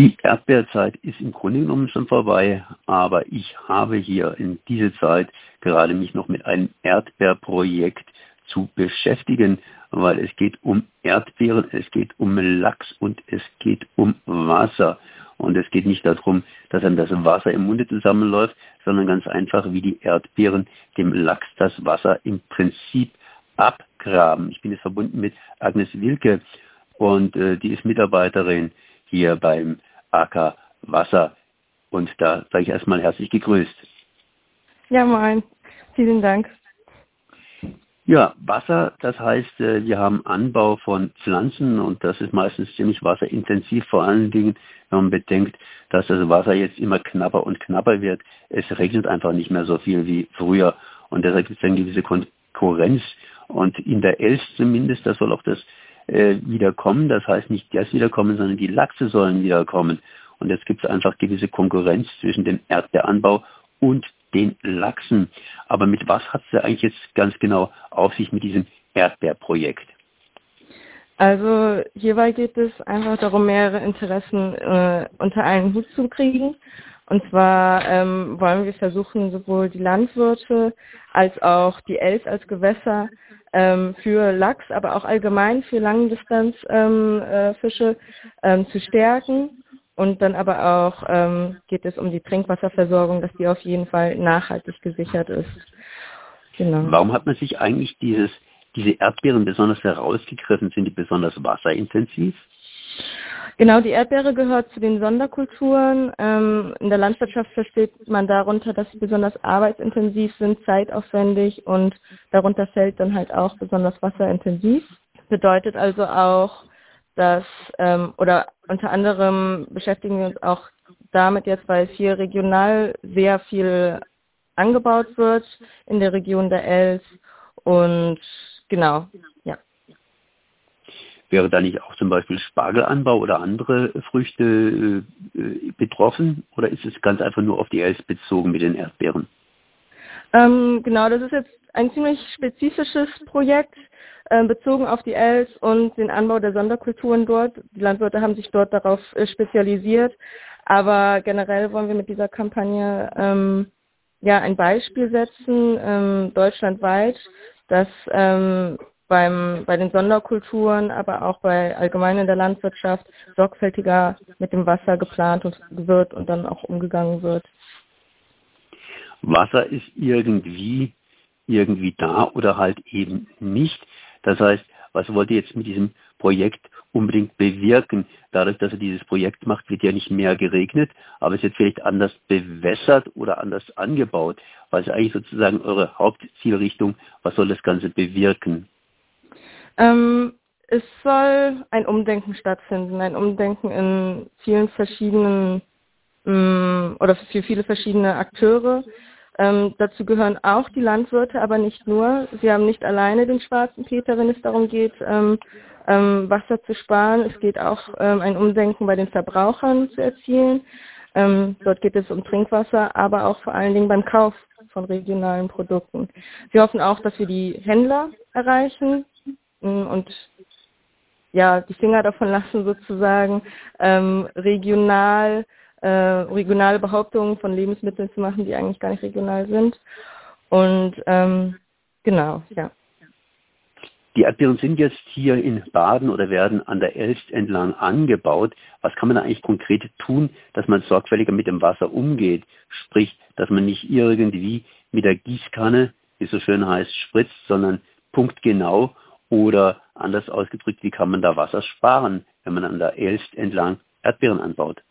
Die Erdbeerzeit ist im Grunde genommen schon vorbei, aber ich habe hier in dieser Zeit gerade mich noch mit einem Erdbeerprojekt zu beschäftigen, weil es geht um Erdbeeren, es geht um Lachs und es geht um Wasser. Und es geht nicht darum, dass dann das Wasser im Munde zusammenläuft, sondern ganz einfach, wie die Erdbeeren dem Lachs das Wasser im Prinzip abgraben. Ich bin jetzt verbunden mit Agnes Wilke und äh, die ist Mitarbeiterin hier beim AK Wasser. Und da sage ich erstmal herzlich gegrüßt. Ja, moin. Vielen Dank. Ja, Wasser, das heißt, äh, wir haben Anbau von Pflanzen und das ist meistens ziemlich wasserintensiv, vor allen Dingen, wenn man bedenkt, dass das Wasser jetzt immer knapper und knapper wird. Es regnet einfach nicht mehr so viel wie früher und deshalb gibt es eine gewisse Konkurrenz und in der Elst zumindest, da soll auch das äh, wiederkommen, das heißt nicht das wiederkommen, sondern die Lachse sollen wiederkommen und jetzt gibt es einfach gewisse Konkurrenz zwischen dem Erdbeeranbau und den Lachsen. Aber mit was hat es eigentlich jetzt ganz genau auf sich mit diesem Erdbeerprojekt? Also hierbei geht es einfach darum, mehrere Interessen äh, unter einen Hut zu kriegen. Und zwar ähm, wollen wir versuchen, sowohl die Landwirte als auch die Els als Gewässer ähm, für Lachs, aber auch allgemein für Langdistanzfische ähm, äh, ähm, zu stärken und dann aber auch ähm, geht es um die Trinkwasserversorgung, dass die auf jeden Fall nachhaltig gesichert ist. Genau. Warum hat man sich eigentlich dieses, diese Erdbeeren besonders herausgegriffen? Sind die besonders wasserintensiv? Genau, die Erdbeere gehört zu den Sonderkulturen. Ähm, in der Landwirtschaft versteht man darunter, dass sie besonders arbeitsintensiv sind, zeitaufwendig und darunter fällt dann halt auch besonders wasserintensiv. Bedeutet also auch, dass, ähm, oder unter anderem beschäftigen wir uns auch damit jetzt, weil hier regional sehr viel angebaut wird in der Region der Els und genau, ja. Wäre da nicht auch zum Beispiel Spargelanbau oder andere Früchte äh, betroffen oder ist es ganz einfach nur auf die Els bezogen mit den Erdbeeren? Ähm, genau, das ist jetzt ein ziemlich spezifisches Projekt äh, bezogen auf die Els und den Anbau der Sonderkulturen dort. Die Landwirte haben sich dort darauf äh, spezialisiert. Aber generell wollen wir mit dieser Kampagne ähm, ja ein Beispiel setzen, ähm, deutschlandweit, dass ähm, beim, bei den Sonderkulturen, aber auch bei allgemein in der Landwirtschaft sorgfältiger mit dem Wasser geplant wird und dann auch umgegangen wird. Wasser ist irgendwie irgendwie da oder halt eben nicht. Das heißt, was wollt ihr jetzt mit diesem Projekt unbedingt bewirken? Dadurch, dass ihr dieses Projekt macht, wird ja nicht mehr geregnet, aber es wird vielleicht anders bewässert oder anders angebaut. Was ist eigentlich sozusagen eure Hauptzielrichtung? Was soll das Ganze bewirken? Ähm, es soll ein Umdenken stattfinden, ein Umdenken in vielen verschiedenen ähm, oder für viele verschiedene Akteure. Ähm, dazu gehören auch die Landwirte, aber nicht nur. Sie haben nicht alleine den schwarzen Peter, wenn es darum geht, ähm, ähm, Wasser zu sparen. Es geht auch ähm, ein Umdenken bei den Verbrauchern zu erzielen. Ähm, dort geht es um Trinkwasser, aber auch vor allen Dingen beim Kauf von regionalen Produkten. Wir hoffen auch, dass wir die Händler erreichen mm, und ja, die Finger davon lassen sozusagen, ähm, regional äh, regionale Behauptungen von Lebensmitteln zu machen, die eigentlich gar nicht regional sind. Und ähm, genau, ja. Die Erdbeeren sind jetzt hier in Baden oder werden an der Elst entlang angebaut. Was kann man da eigentlich konkret tun, dass man sorgfältiger mit dem Wasser umgeht? Sprich, dass man nicht irgendwie mit der Gießkanne, wie es so schön heißt, spritzt, sondern punktgenau oder anders ausgedrückt, wie kann man da Wasser sparen, wenn man an der Elst entlang Erdbeeren anbaut?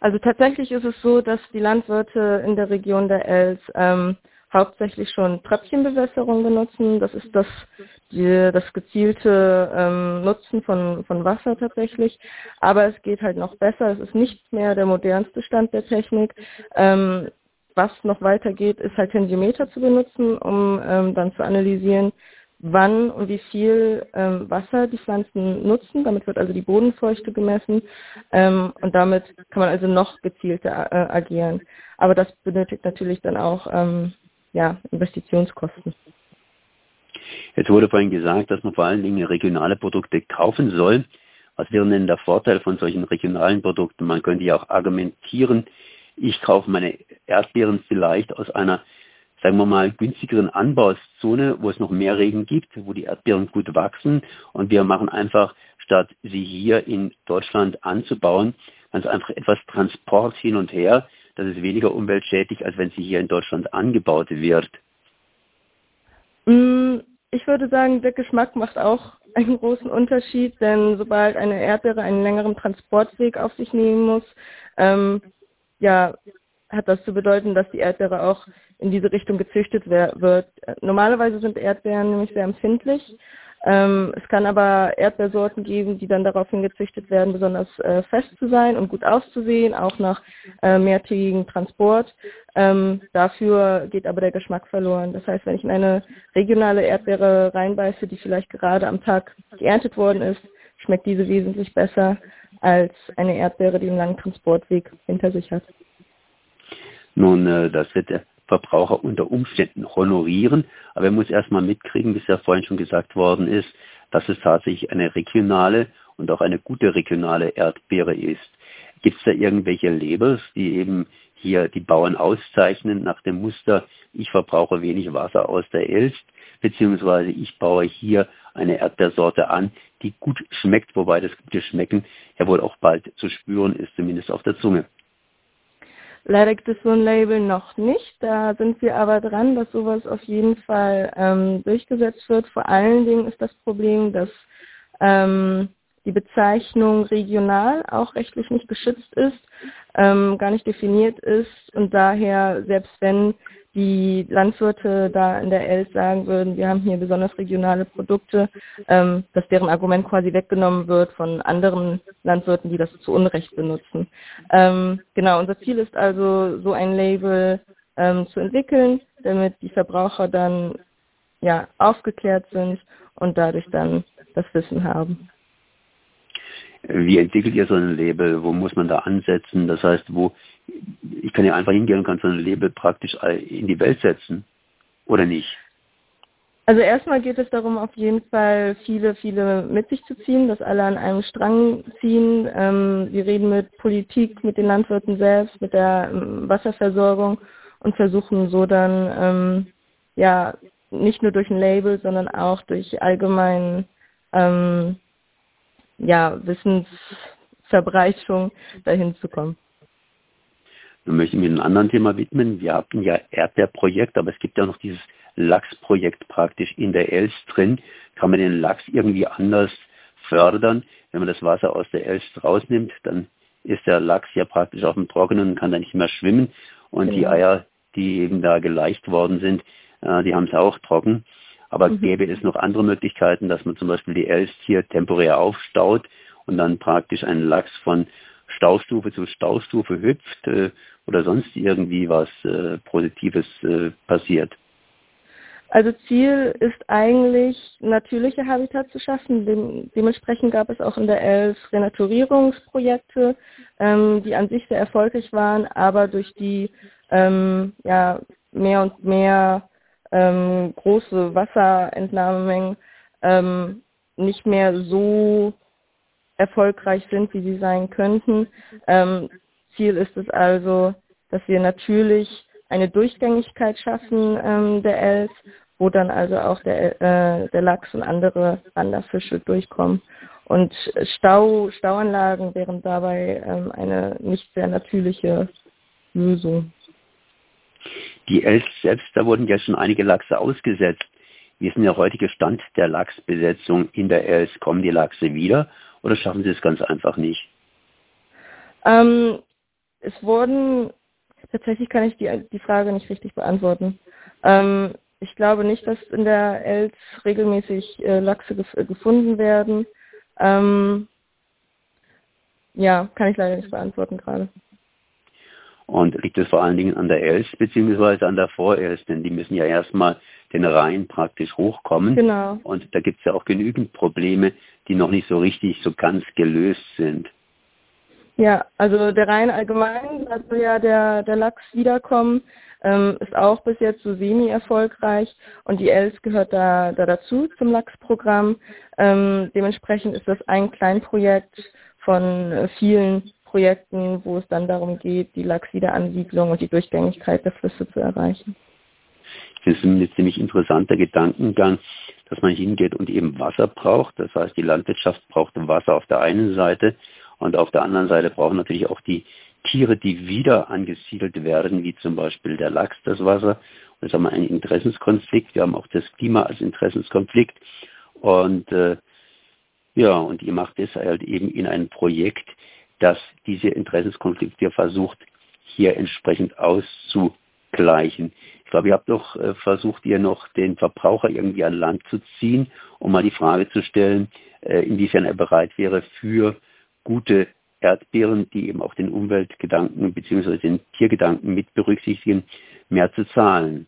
Also tatsächlich ist es so, dass die Landwirte in der Region der Els ähm, hauptsächlich schon Tröpfchenbewässerung benutzen. Das ist das, die, das gezielte ähm, Nutzen von, von Wasser tatsächlich. Aber es geht halt noch besser. Es ist nicht mehr der modernste Stand der Technik. Ähm, was noch weitergeht, ist halt Tensiometer zu benutzen, um ähm, dann zu analysieren, wann und wie viel ähm, Wasser die Pflanzen nutzen. Damit wird also die Bodenfeuchte gemessen ähm, und damit kann man also noch gezielter äh, agieren. Aber das benötigt natürlich dann auch ähm, ja, Investitionskosten. Jetzt wurde vorhin gesagt, dass man vor allen Dingen regionale Produkte kaufen soll. Was wäre denn der Vorteil von solchen regionalen Produkten? Man könnte ja auch argumentieren, ich kaufe meine Erdbeeren vielleicht aus einer, sagen wir mal, günstigeren Anbauzone, wo es noch mehr Regen gibt, wo die Erdbeeren gut wachsen und wir machen einfach, statt sie hier in Deutschland anzubauen, ganz einfach etwas Transport hin und her. Das ist weniger umweltschädlich, als wenn sie hier in Deutschland angebaut wird. Mm, ich würde sagen, der Geschmack macht auch einen großen Unterschied, denn sobald eine Erdbeere einen längeren Transportweg auf sich nehmen muss, ähm, ja, hat das zu bedeuten, dass die Erdbeere auch in diese Richtung gezüchtet wird. Normalerweise sind Erdbeeren nämlich sehr empfindlich ähm, es kann aber Erdbeersorten geben, die dann daraufhin gezüchtet werden, besonders äh, fest zu sein und gut auszusehen, auch nach äh, mehrtägigem Transport. Ähm, dafür geht aber der Geschmack verloren. Das heißt, wenn ich in eine regionale Erdbeere reinbeiße, die vielleicht gerade am Tag geerntet worden ist, schmeckt diese wesentlich besser als eine Erdbeere, die einen langen Transportweg hinter sich hat. Nun, äh, das wird Verbraucher unter Umständen honorieren. Aber er muss erstmal mitkriegen, wie es ja vorhin schon gesagt worden ist, dass es tatsächlich eine regionale und auch eine gute regionale Erdbeere ist. Gibt es da irgendwelche Labels, die eben hier die Bauern auszeichnen nach dem Muster, ich verbrauche wenig Wasser aus der Elst, beziehungsweise ich baue hier eine Erdbeersorte an, die gut schmeckt, wobei das gute Schmecken ja wohl auch bald zu spüren ist, zumindest auf der Zunge. Leider gibt es so ein Label noch nicht. Da sind wir aber dran, dass sowas auf jeden Fall ähm, durchgesetzt wird. Vor allen Dingen ist das Problem, dass ähm, die Bezeichnung regional auch rechtlich nicht geschützt ist, ähm, gar nicht definiert ist und daher, selbst wenn die Landwirte da in der Elf sagen würden, wir haben hier besonders regionale Produkte, ähm, dass deren Argument quasi weggenommen wird von anderen Landwirten, die das zu Unrecht benutzen. Ähm, genau, unser Ziel ist also, so ein Label ähm, zu entwickeln, damit die Verbraucher dann ja aufgeklärt sind und dadurch dann das Wissen haben. Wie entwickelt ihr so ein Label? Wo muss man da ansetzen? Das heißt, wo ich kann ja einfach hingehen und kann so ein Label praktisch in die Welt setzen. Oder nicht? Also erstmal geht es darum, auf jeden Fall viele, viele mit sich zu ziehen, dass alle an einem Strang ziehen. Ähm, wir reden mit Politik, mit den Landwirten selbst, mit der ähm, Wasserversorgung und versuchen so dann ähm, ja nicht nur durch ein Label, sondern auch durch allgemein ähm, ja, Wissensverbreitung dahin zu kommen. Nun möchte ich mich einem anderen Thema widmen. Wir hatten ja Erdbeerprojekt, aber es gibt ja noch dieses Lachsprojekt praktisch in der Elst drin. Kann man den Lachs irgendwie anders fördern? Wenn man das Wasser aus der Elst rausnimmt, dann ist der Lachs ja praktisch auf dem Trockenen und kann da nicht mehr schwimmen. Und ja. die Eier, die eben da geleicht worden sind, äh, die haben es auch trocken. Aber mhm. gäbe es noch andere Möglichkeiten, dass man zum Beispiel die Elst hier temporär aufstaut und dann praktisch einen Lachs von Staustufe zu Staustufe hüpft äh, oder sonst irgendwie was äh, Positives äh, passiert? Also Ziel ist eigentlich, natürliche Habitat zu schaffen. Dem, dementsprechend gab es auch in der ELF Renaturierungsprojekte, ähm, die an sich sehr erfolgreich waren, aber durch die ähm, ja, mehr und mehr ähm, große Wasserentnahmemengen ähm, nicht mehr so erfolgreich sind, wie sie sein könnten. Ähm, Ziel ist es also, dass wir natürlich eine Durchgängigkeit schaffen ähm, der Els, wo dann also auch der, äh, der Lachs und andere Wanderfische durchkommen. Und Stau, Stauanlagen wären dabei ähm, eine nicht sehr natürliche Lösung. Die Els selbst, da wurden ja schon einige Lachse ausgesetzt. Wie ist denn der heutige Stand der Lachsbesetzung in der Els? Kommen die Lachse wieder oder schaffen sie es ganz einfach nicht? Ähm, es wurden, tatsächlich kann ich die, die Frage nicht richtig beantworten. Ähm, ich glaube nicht, dass in der Els regelmäßig äh, Lachse gef gefunden werden. Ähm, ja, kann ich leider nicht beantworten gerade. Und liegt es vor allen Dingen an der Els beziehungsweise an der Vorels, denn die müssen ja erstmal den Rhein praktisch hochkommen. Genau. Und da gibt es ja auch genügend Probleme, die noch nicht so richtig so ganz gelöst sind. Ja, also der Rhein allgemein, also ja der, der Lachs wiederkommen. ähm, ist auch bis jetzt so semi-erfolgreich und die ELS gehört da, da dazu zum Lachs-Programm. Ähm, dementsprechend ist das ein Kleinprojekt von äh, vielen Projekten, wo es dann darum geht, die Lachswiederansiedlung und die Durchgängigkeit der Flüsse zu erreichen. Das ist ein ziemlich interessanter Gedankengang, dass man hingeht und eben Wasser braucht. Das heißt, die Landwirtschaft braucht Wasser auf der einen Seite und auf der anderen Seite brauchen natürlich auch die Tiere, die wieder angesiedelt werden, wie zum Beispiel der Lachs, das Wasser. Und jetzt haben wir einen Interessenskonflikt. Wir haben auch das Klima als Interessenskonflikt. Und äh, ja, und ihr macht es halt eben in ein Projekt, das diese Interessenskonflikte versucht, hier entsprechend auszugleichen. Glaube, ihr habt doch äh, versucht, ihr noch den Verbraucher irgendwie an Land zu ziehen, um mal die Frage zu stellen, äh, inwiefern er bereit wäre, für gute Erdbeeren, die eben auch den Umweltgedanken bzw. den Tiergedanken mit berücksichtigen, mehr zu zahlen.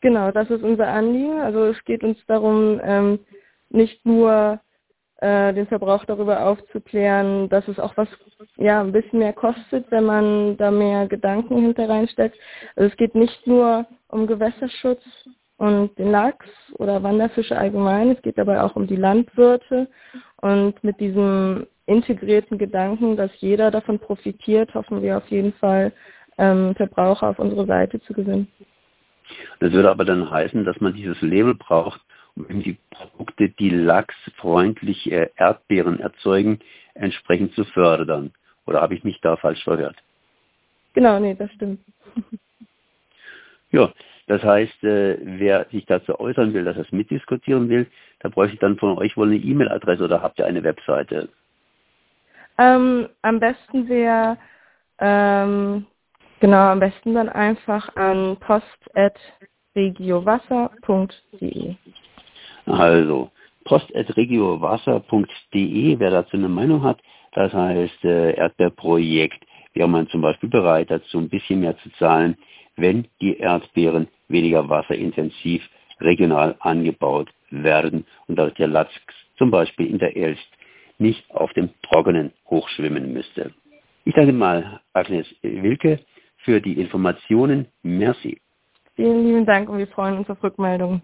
Genau, das ist unser Anliegen. Also es geht uns darum, ähm, nicht nur äh, den Verbrauch darüber aufzuklären, dass es auch was ja ein bisschen mehr kostet, wenn man da mehr Gedanken hinter reinsteckt. Also es geht nicht nur um Gewässerschutz und den Lachs oder Wanderfische allgemein, es geht dabei auch um die Landwirte und mit diesem integrierten Gedanken, dass jeder davon profitiert, hoffen wir auf jeden Fall, ähm, Verbraucher auf unsere Seite zu gewinnen. Das würde aber dann heißen, dass man dieses Label braucht, um die Produkte, die lachsfreundliche Erdbeeren erzeugen, entsprechend zu fördern. Oder habe ich mich da falsch verhört? Genau, nee, das stimmt. ja, das heißt, äh, wer sich dazu äußern will, dass er es mitdiskutieren will, da bräuchte ich dann von euch wohl eine E-Mail-Adresse oder habt ihr eine Webseite? Ähm, am besten wäre, ähm, genau, am besten dann einfach an post.regiowasser.de. Also, post.regiowasser.de, wer dazu eine Meinung hat, das heißt äh, Erdbeerprojekt, wäre man zum Beispiel bereit dazu, ein bisschen mehr zu zahlen, wenn die Erdbeeren weniger wasserintensiv regional angebaut werden und dass der Lachs zum Beispiel in der Elst nicht auf dem Trockenen hochschwimmen müsste. Ich danke mal Agnes Wilke für die Informationen. Merci. Vielen lieben Dank und wir freuen uns auf Rückmeldungen.